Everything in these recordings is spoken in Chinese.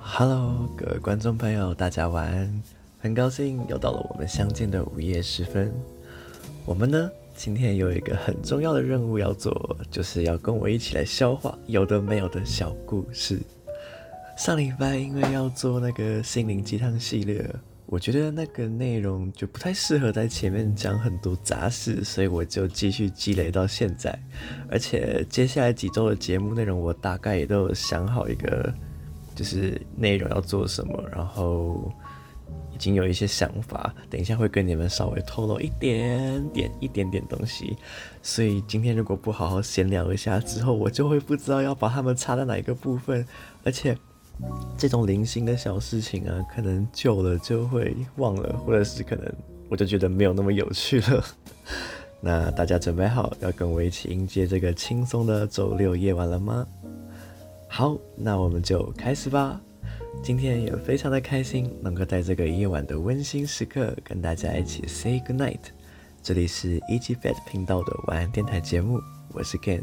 Hello，各位观众朋友，大家晚安。很高兴又到了我们相见的午夜时分。我们呢，今天有一个很重要的任务要做，就是要跟我一起来消化有的没有的小故事。上礼拜因为要做那个心灵鸡汤系列，我觉得那个内容就不太适合在前面讲很多杂事，所以我就继续积累到现在。而且接下来几周的节目内容，我大概也都有想好一个，就是内容要做什么，然后已经有一些想法，等一下会跟你们稍微透露一点点、一点点东西。所以今天如果不好好闲聊一下之后，我就会不知道要把它们插在哪一个部分，而且。这种零星的小事情啊，可能久了就会忘了，或者是可能我就觉得没有那么有趣了。那大家准备好要跟我一起迎接这个轻松的周六夜晚了吗？好，那我们就开始吧。今天也非常的开心，能够在这个夜晚的温馨时刻跟大家一起 say good night。这里是 EG Fat 频道的晚安电台节目，我是 Ken。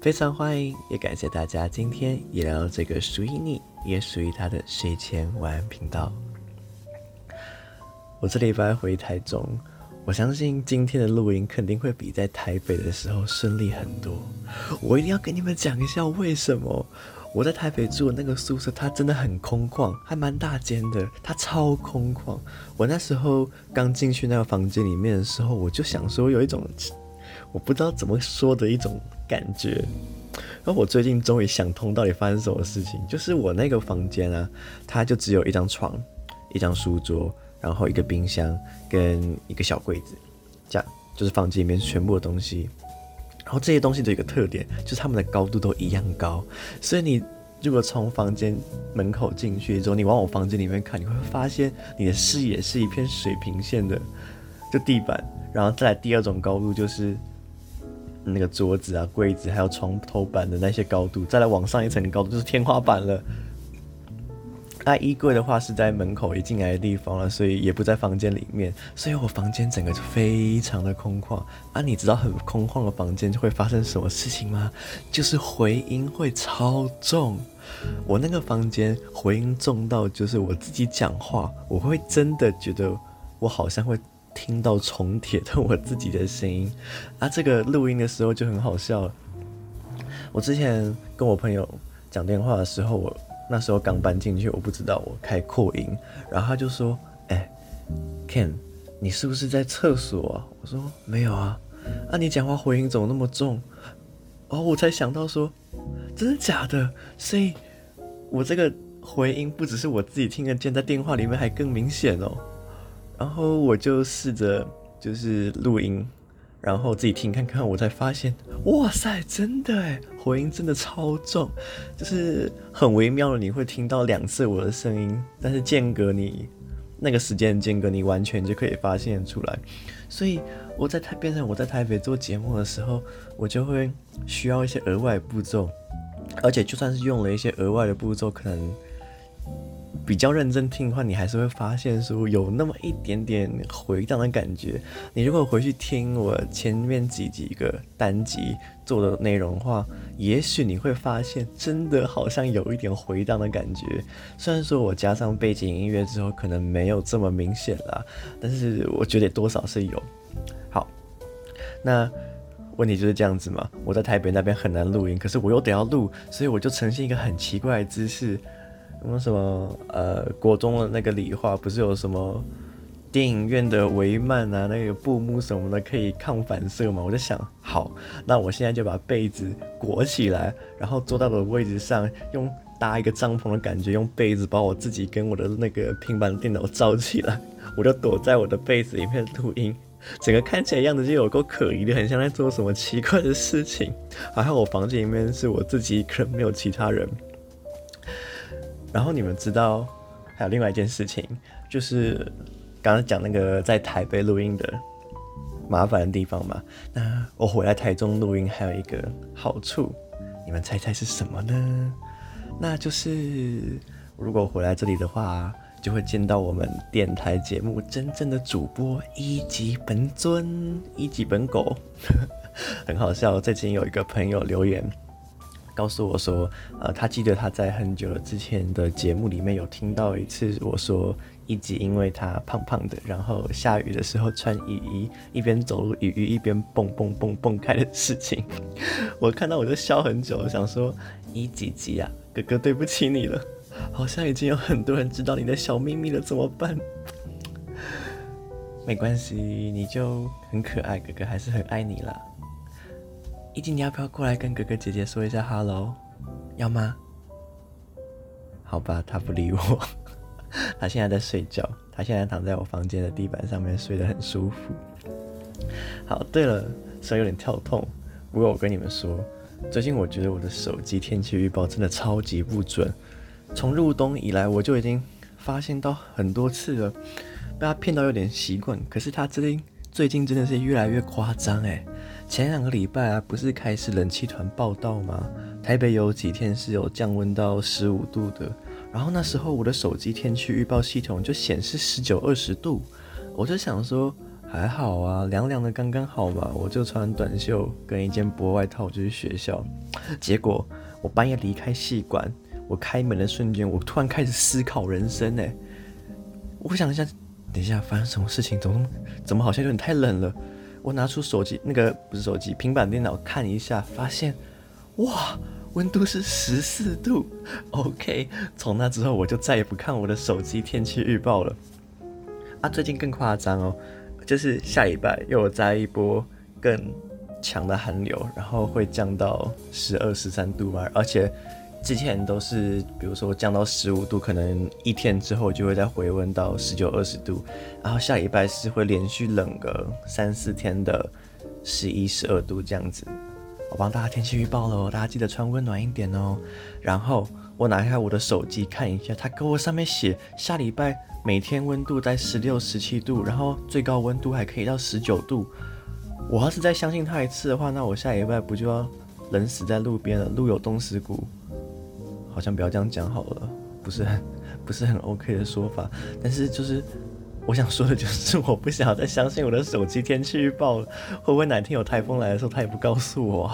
非常欢迎，也感谢大家今天也来到这个属于你，也属于他的睡前晚安频道。我这礼拜回台中，我相信今天的录音肯定会比在台北的时候顺利很多。我一定要跟你们讲一下为什么我在台北住的那个宿舍，它真的很空旷，还蛮大间的，它超空旷。我那时候刚进去那个房间里面的时候，我就想说有一种。我不知道怎么说的一种感觉，然后我最近终于想通到底发生什么事情，就是我那个房间啊，它就只有一张床、一张书桌，然后一个冰箱跟一个小柜子，这样就是房间里面全部的东西。然后这些东西都有一个特点，就是它们的高度都一样高，所以你如果从房间门口进去之后，你往我房间里面看，你会发现你的视野是一片水平线的，就地板，然后再来第二种高度就是。那个桌子啊、柜子，还有床头板的那些高度，再来往上一层高度就是天花板了。那衣柜的话是在门口一进来的地方了，所以也不在房间里面，所以我房间整个就非常的空旷。啊，你知道很空旷的房间就会发生什么事情吗？就是回音会超重。我那个房间回音重到，就是我自己讲话，我会真的觉得我好像会。听到重叠的我自己的声音，啊，这个录音的时候就很好笑了。我之前跟我朋友讲电话的时候，我那时候刚搬进去，我不知道我开扩音，然后他就说：“哎，Ken，你是不是在厕所啊？”我说：“没有啊。”啊，你讲话回音怎么那么重？哦，我才想到说，真的假的？所以，我这个回音不只是我自己听得见，在电话里面还更明显哦。然后我就试着就是录音，然后自己听看看，我才发现，哇塞，真的诶，回音真的超重，就是很微妙的，你会听到两次我的声音，但是间隔你那个时间间隔，你完全就可以发现出来。所以我在台变成我在台北做节目的时候，我就会需要一些额外步骤，而且就算是用了一些额外的步骤，可能。比较认真听的话，你还是会发现说有那么一点点回荡的感觉。你如果回去听我前面几几个单集做的内容的话，也许你会发现真的好像有一点回荡的感觉。虽然说我加上背景音乐之后，可能没有这么明显啦，但是我觉得多少是有。好，那问题就是这样子嘛。我在台北那边很难录音，可是我又得要录，所以我就呈现一个很奇怪的姿势。什么什么呃，国中的那个理化不是有什么电影院的帷幔啊，那个布幕什么的可以抗反射吗？我就想，好，那我现在就把被子裹起来，然后坐到我的位置上，用搭一个帐篷的感觉，用被子把我自己跟我的那个平板电脑罩起来，我就躲在我的被子里面录音，整个看起来样子就有够可疑的，很像在做什么奇怪的事情。还好我房间里面是我自己可能，没有其他人。然后你们知道还有另外一件事情，就是刚刚讲那个在台北录音的麻烦的地方嘛。那我回来台中录音还有一个好处，你们猜猜是什么呢？那就是如果回来这里的话，就会见到我们电台节目真正的主播一级本尊，一级本狗，很好笑。最近有一个朋友留言。告诉我说，呃，他记得他在很久了之前的节目里面有听到一次我说一集，因为他胖胖的，然后下雨的时候穿雨衣，一边走路雨衣一边蹦蹦蹦蹦开的事情。我看到我就笑很久，想说一几集啊，哥哥对不起你了，好像已经有很多人知道你的小秘密了，怎么办？没关系，你就很可爱，哥哥还是很爱你啦。一静，你要不要过来跟哥哥姐姐说一下 hello？要吗？好吧，他不理我。他现在在睡觉，他现在躺在我房间的地板上面睡得很舒服。好，对了，虽然有点跳痛，不过我跟你们说，最近我觉得我的手机天气预报真的超级不准。从入冬以来，我就已经发现到很多次了，被他骗到有点习惯。可是他最近最近真的是越来越夸张哎。前两个礼拜啊，不是开始冷气团报到吗？台北有几天是有降温到十五度的，然后那时候我的手机天气预报系统就显示十九二十度，我就想说还好啊，凉凉的刚刚好嘛，我就穿短袖跟一件薄外套就去学校。结果我半夜离开系馆，我开门的瞬间，我突然开始思考人生哎，我想一下，等一下发生什么事情？怎么怎么好像有点太冷了？我拿出手机，那个不是手机，平板电脑看一下，发现，哇，温度是十四度。OK，从那之后我就再也不看我的手机天气预报了。啊，最近更夸张哦，就是下礼拜又有再一波更强的寒流，然后会降到十二、十三度嘛，而且。之前都是，比如说降到十五度，可能一天之后就会再回温到十九、二十度，然后下礼拜是会连续冷个三四天的十一、十二度这样子。我帮大家天气预报了，大家记得穿温暖一点哦。然后我拿开我的手机看一下，它给我上面写下礼拜每天温度在十六、十七度，然后最高温度还可以到十九度。我要是再相信他一次的话，那我下礼拜不就要冷死在路边了？路有冻死骨。好像不要这样讲好了，不是很 不是很 OK 的说法。但是就是我想说的就是，我不想要再相信我的手机天气预报了。会不会哪天有台风来的时候，他也不告诉我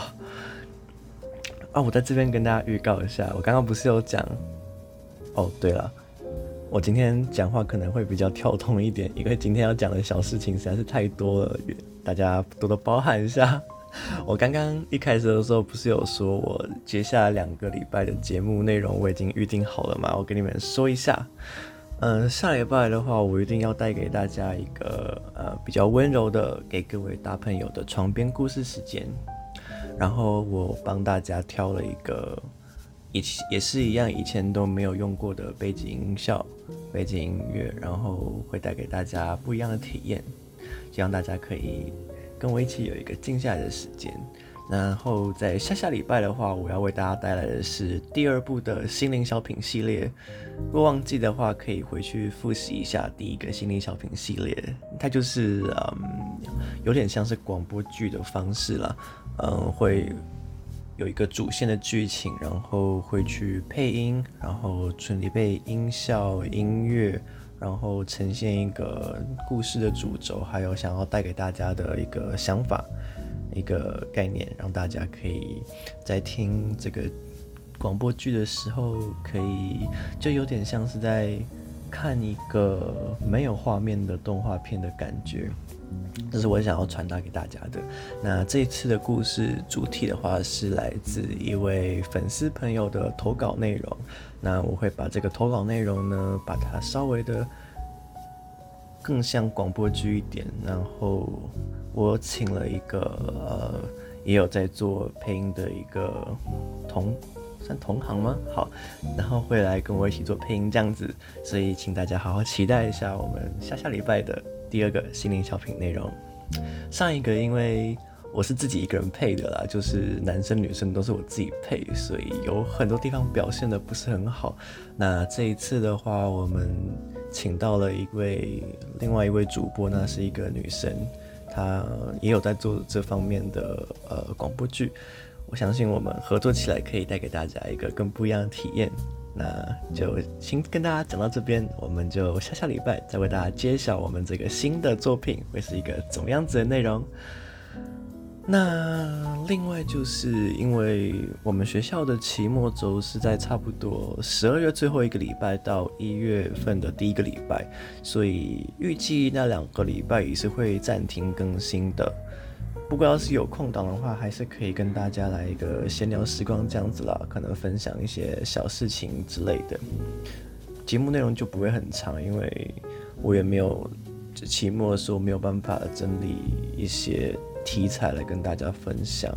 啊？我在这边跟大家预告一下，我刚刚不是有讲哦？对了，我今天讲话可能会比较跳动一点，因为今天要讲的小事情实在是太多了，大家多多包涵一下。我刚刚一开始的时候不是有说，我接下来两个礼拜的节目内容我已经预定好了吗？我跟你们说一下，嗯、下礼拜的话，我一定要带给大家一个呃比较温柔的给各位大朋友的床边故事时间。然后我帮大家挑了一个以也是一样以前都没有用过的背景音效、背景音乐，然后会带给大家不一样的体验，希望大家可以。跟我一起有一个静下来的时间，然后在下下礼拜的话，我要为大家带来的是第二部的心灵小品系列。如果忘记的话，可以回去复习一下第一个心灵小品系列，它就是嗯，有点像是广播剧的方式啦，嗯，会有一个主线的剧情，然后会去配音，然后准备音效、音乐。然后呈现一个故事的主轴，还有想要带给大家的一个想法、一个概念，让大家可以在听这个广播剧的时候，可以就有点像是在看一个没有画面的动画片的感觉。这是我想要传达给大家的。那这次的故事主题的话，是来自一位粉丝朋友的投稿内容。那我会把这个投稿内容呢，把它稍微的更像广播剧一点。然后我请了一个呃，也有在做配音的一个同同行吗？好，然后会来跟我一起做配音这样子。所以请大家好好期待一下我们下下礼拜的第二个心灵小品内容。上一个因为。我是自己一个人配的啦，就是男生女生都是我自己配，所以有很多地方表现得不是很好。那这一次的话，我们请到了一位另外一位主播，那是一个女生，她也有在做这方面的呃广播剧。我相信我们合作起来可以带给大家一个更不一样的体验。那就先跟大家讲到这边，我们就下下礼拜再为大家揭晓我们这个新的作品会是一个怎么样子的内容。那另外就是因为我们学校的期末周是在差不多十二月最后一个礼拜到一月份的第一个礼拜，所以预计那两个礼拜也是会暂停更新的。不过要是有空档的话，还是可以跟大家来一个闲聊时光这样子啦，可能分享一些小事情之类的。节目内容就不会很长，因为我也没有期末的时候没有办法整理一些。题材来跟大家分享。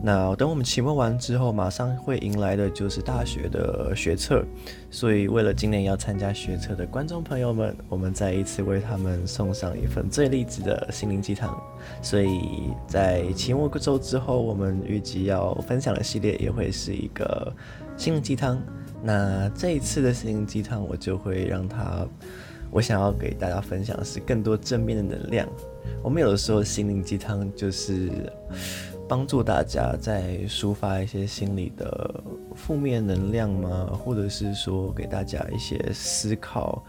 那等我们期末完之后，马上会迎来的就是大学的学测。所以为了今年要参加学测的观众朋友们，我们再一次为他们送上一份最励志的心灵鸡汤。所以在期末周之后，我们预计要分享的系列也会是一个心灵鸡汤。那这一次的心灵鸡汤，我就会让他，我想要给大家分享的是更多正面的能量。我们有的时候心灵鸡汤就是帮助大家在抒发一些心里的负面能量吗？或者是说给大家一些思考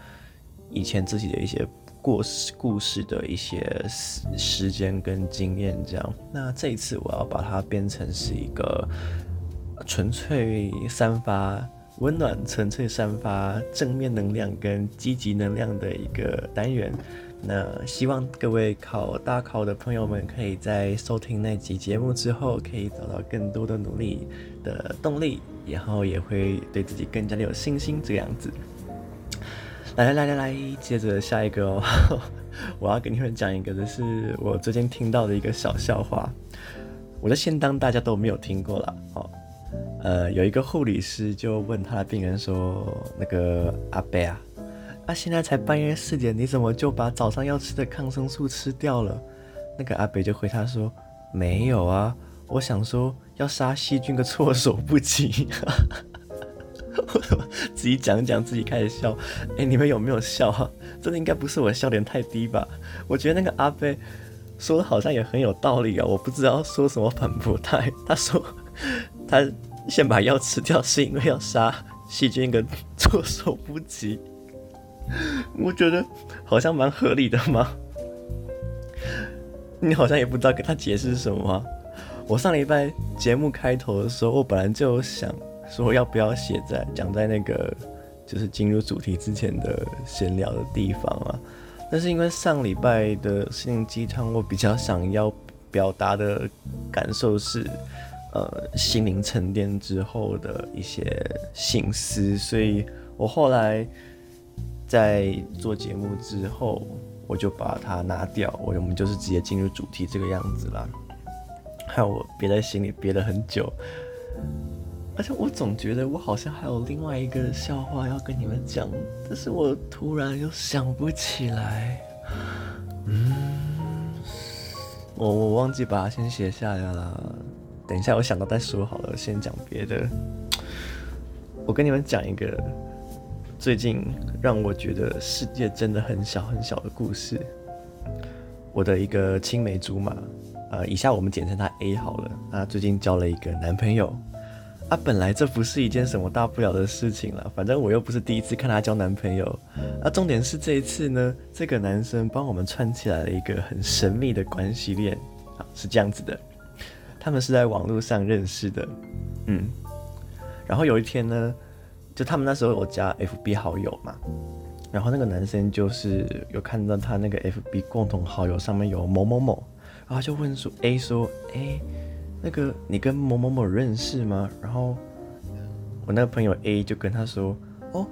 以前自己的一些过故事的一些时时间跟经验这样。那这一次我要把它变成是一个纯粹散发温暖、纯粹散发正面能量跟积极能量的一个单元。那希望各位考大考的朋友们，可以在收听那集节目之后，可以找到更多的努力的动力，然后也会对自己更加的有信心。这个样子，来来来来来，接着下一个哦，我要跟你们讲一个，就是我最近听到的一个小笑话。我的先当大家都没有听过了哦。呃，有一个护理师就问他的病人说：“那个阿伯啊。”啊，现在才半夜四点，你怎么就把早上要吃的抗生素吃掉了？那个阿北就回他说：“没有啊，我想说要杀细菌个措手不及。”我自己讲讲，自己开始笑。哎、欸，你们有没有笑啊？真的应该不是我笑点太低吧？我觉得那个阿北说的好像也很有道理啊，我不知道说什么反驳他。他说他先把药吃掉，是因为要杀细菌个措手不及。我觉得好像蛮合理的嘛。你好像也不知道跟他解释什么。我上礼拜节目开头的时候，我本来就想说要不要写在讲在那个就是进入主题之前的闲聊的地方啊。但是因为上礼拜的心灵鸡汤，我比较想要表达的感受是，呃，心灵沉淀之后的一些心思，所以我后来。在做节目之后，我就把它拿掉，我我们就是直接进入主题这个样子啦。还有我憋在心里憋了很久，而且我总觉得我好像还有另外一个笑话要跟你们讲，但是我突然又想不起来。嗯，我我忘记把它先写下来了，等一下我想到再说好了，先讲别的。我跟你们讲一个。最近让我觉得世界真的很小很小的故事。我的一个青梅竹马，呃，以下我们简称他 A 好了。他最近交了一个男朋友。啊，本来这不是一件什么大不了的事情了，反正我又不是第一次看她交男朋友。啊，重点是这一次呢，这个男生帮我们串起来了一个很神秘的关系链。啊，是这样子的，他们是在网络上认识的，嗯，然后有一天呢。就他们那时候有加 FB 好友嘛，然后那个男生就是有看到他那个 FB 共同好友上面有某某某，然后就问说 A 说，哎，那个你跟某某某认识吗？然后我那个朋友 A 就跟他说，哦，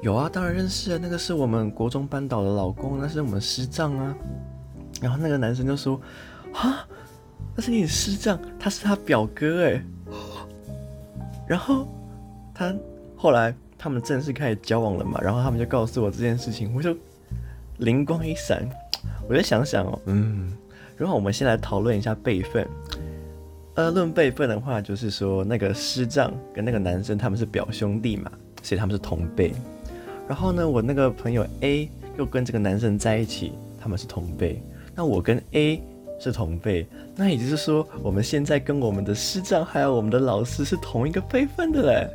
有啊，当然认识啊，那个是我们国中班导的老公，那是我们师长啊。然后那个男生就说，啊，那是你师长，他是他表哥哎。然后他。后来他们正式开始交往了嘛，然后他们就告诉我这件事情，我就灵光一闪，我就想想哦，嗯，然后我们先来讨论一下辈分。呃，论辈分的话，就是说那个师长跟那个男生他们是表兄弟嘛，所以他们是同辈。然后呢，我那个朋友 A 又跟这个男生在一起，他们是同辈。那我跟 A 是同辈，那也就是说，我们现在跟我们的师长还有我们的老师是同一个辈分的嘞。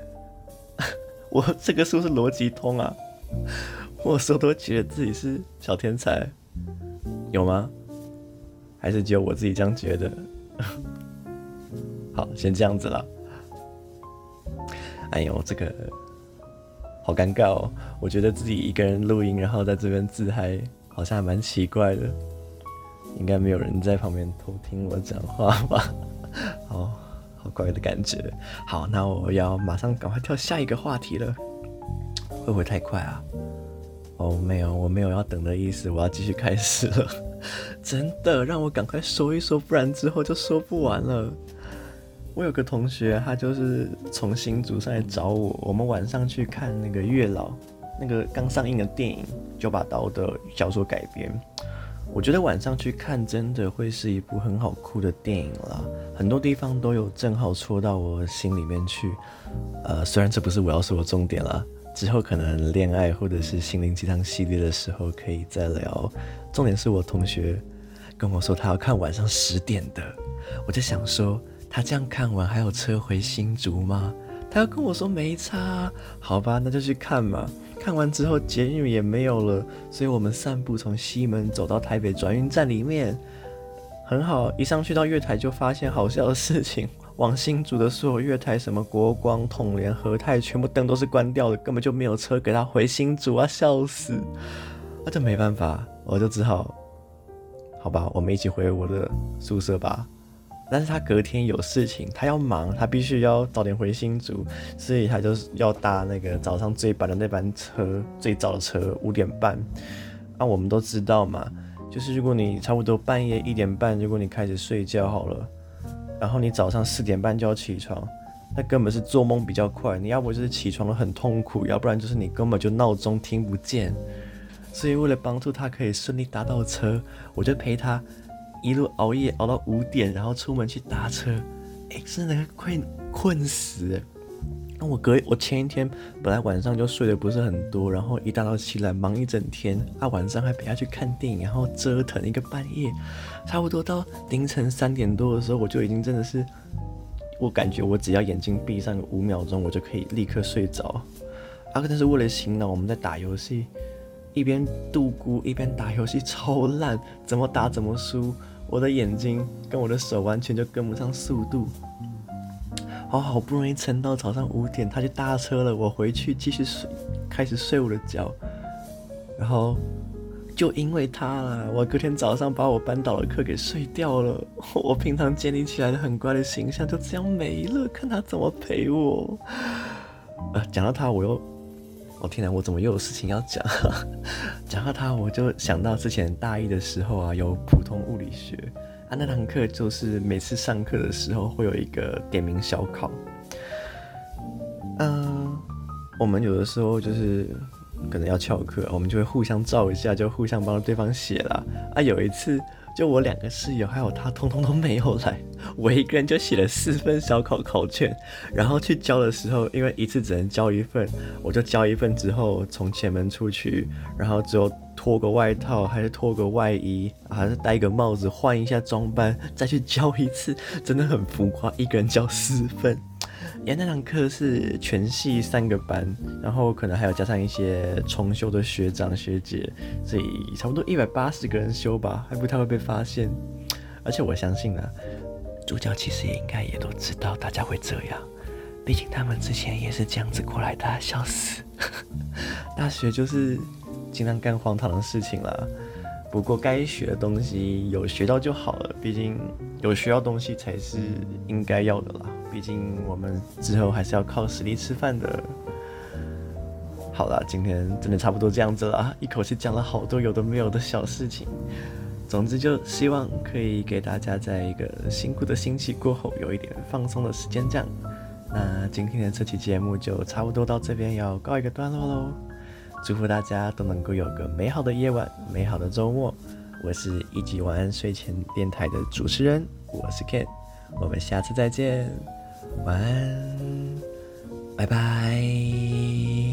我这个是不是逻辑通啊？我说都觉得自己是小天才，有吗？还是只有我自己这样觉得？好，先这样子了。哎呦，这个好尴尬哦！我觉得自己一个人录音，然后在这边自嗨，好像还蛮奇怪的。应该没有人在旁边偷听我讲话吧？好好怪的感觉。好，那我要马上赶快跳下一个话题了。会不会太快啊？哦，没有，我没有要等的意思，我要继续开始了。真的，让我赶快说一说，不然之后就说不完了。我有个同学，他就是从新竹上来找我，我们晚上去看那个月老，那个刚上映的电影《九把刀》的小说改编。我觉得晚上去看真的会是一部很好哭的电影啦，很多地方都有正好戳到我心里面去。呃，虽然这不是我要说的重点啦，之后可能恋爱或者是心灵鸡汤系列的时候可以再聊。重点是我同学跟我说他要看晚上十点的，我就想说他这样看完还有车回新竹吗？他要跟我说没差，好吧，那就去看嘛。看完之后，捷运也没有了，所以我们散步从西门走到台北转运站里面，很好。一上去到月台就发现好笑的事情，往新竹的所有月台，什么国光、统联、和泰，全部灯都是关掉的，根本就没有车给他回新竹啊，笑死！那这没办法，我就只好，好吧，我们一起回我的宿舍吧。但是他隔天有事情，他要忙，他必须要早点回新竹，所以他就是要搭那个早上最晚的那班车，最早的车五点半。啊，我们都知道嘛，就是如果你差不多半夜一点半，如果你开始睡觉好了，然后你早上四点半就要起床，那根本是做梦比较快。你要不就是起床了很痛苦，要不然就是你根本就闹钟听不见。所以为了帮助他可以顺利搭到车，我就陪他。一路熬夜熬到五点，然后出门去搭车，哎、真的快困死！那我隔我前一天本来晚上就睡得不是很多，然后一大早起来忙一整天，啊，晚上还陪他去看电影，然后折腾一个半夜，差不多到凌晨三点多的时候，我就已经真的是，我感觉我只要眼睛闭上五秒钟，我就可以立刻睡着。啊，但是为了醒脑，我们在打游戏。一边度孤一边打游戏超烂，怎么打怎么输，我的眼睛跟我的手完全就跟不上速度。好好不容易撑到早上五点，他就搭车了，我回去继续睡，开始睡我的觉。然后就因为他啦，我隔天早上把我班导的课给睡掉了，我平常建立起来的很乖的形象就这样没了。看他怎么陪我。呃，讲到他，我又。我、哦、天哪，我怎么又有事情要讲？讲到他，我就想到之前大一的时候啊，有普通物理学啊，那堂课就是每次上课的时候会有一个点名小考。嗯、我们有的时候就是可能要翘课，我们就会互相照一下，就互相帮对方写了。啊，有一次。就我两个室友还有他，通通都没有来，我一个人就写了四份小考考卷，然后去交的时候，因为一次只能交一份，我就交一份之后从前门出去，然后只有脱个外套，还是脱个外衣，还是戴个帽子换一下装扮，再去交一次，真的很浮夸，一个人交四份。因为那堂课是全系三个班，然后可能还有加上一些重修的学长学姐，所以差不多一百八十个人修吧，还不太会被发现。而且我相信呢、主角其实也应该也都知道大家会这样，毕竟他们之前也是这样子过来的，笑死。大学就是经常干荒唐的事情啦，不过该学的东西有学到就好了，毕竟有学到东西才是应该要的啦。毕竟我们之后还是要靠实力吃饭的。好了，今天真的差不多这样子了啊，一口气讲了好多有的没有的小事情。总之，就希望可以给大家在一个辛苦的星期过后有一点放松的时间。这样，那今天的这期节目就差不多到这边要告一个段落喽。祝福大家都能够有个美好的夜晚，美好的周末。我是一级晚安睡前电台的主持人，我是 Ken，我们下次再见。晚安，拜拜。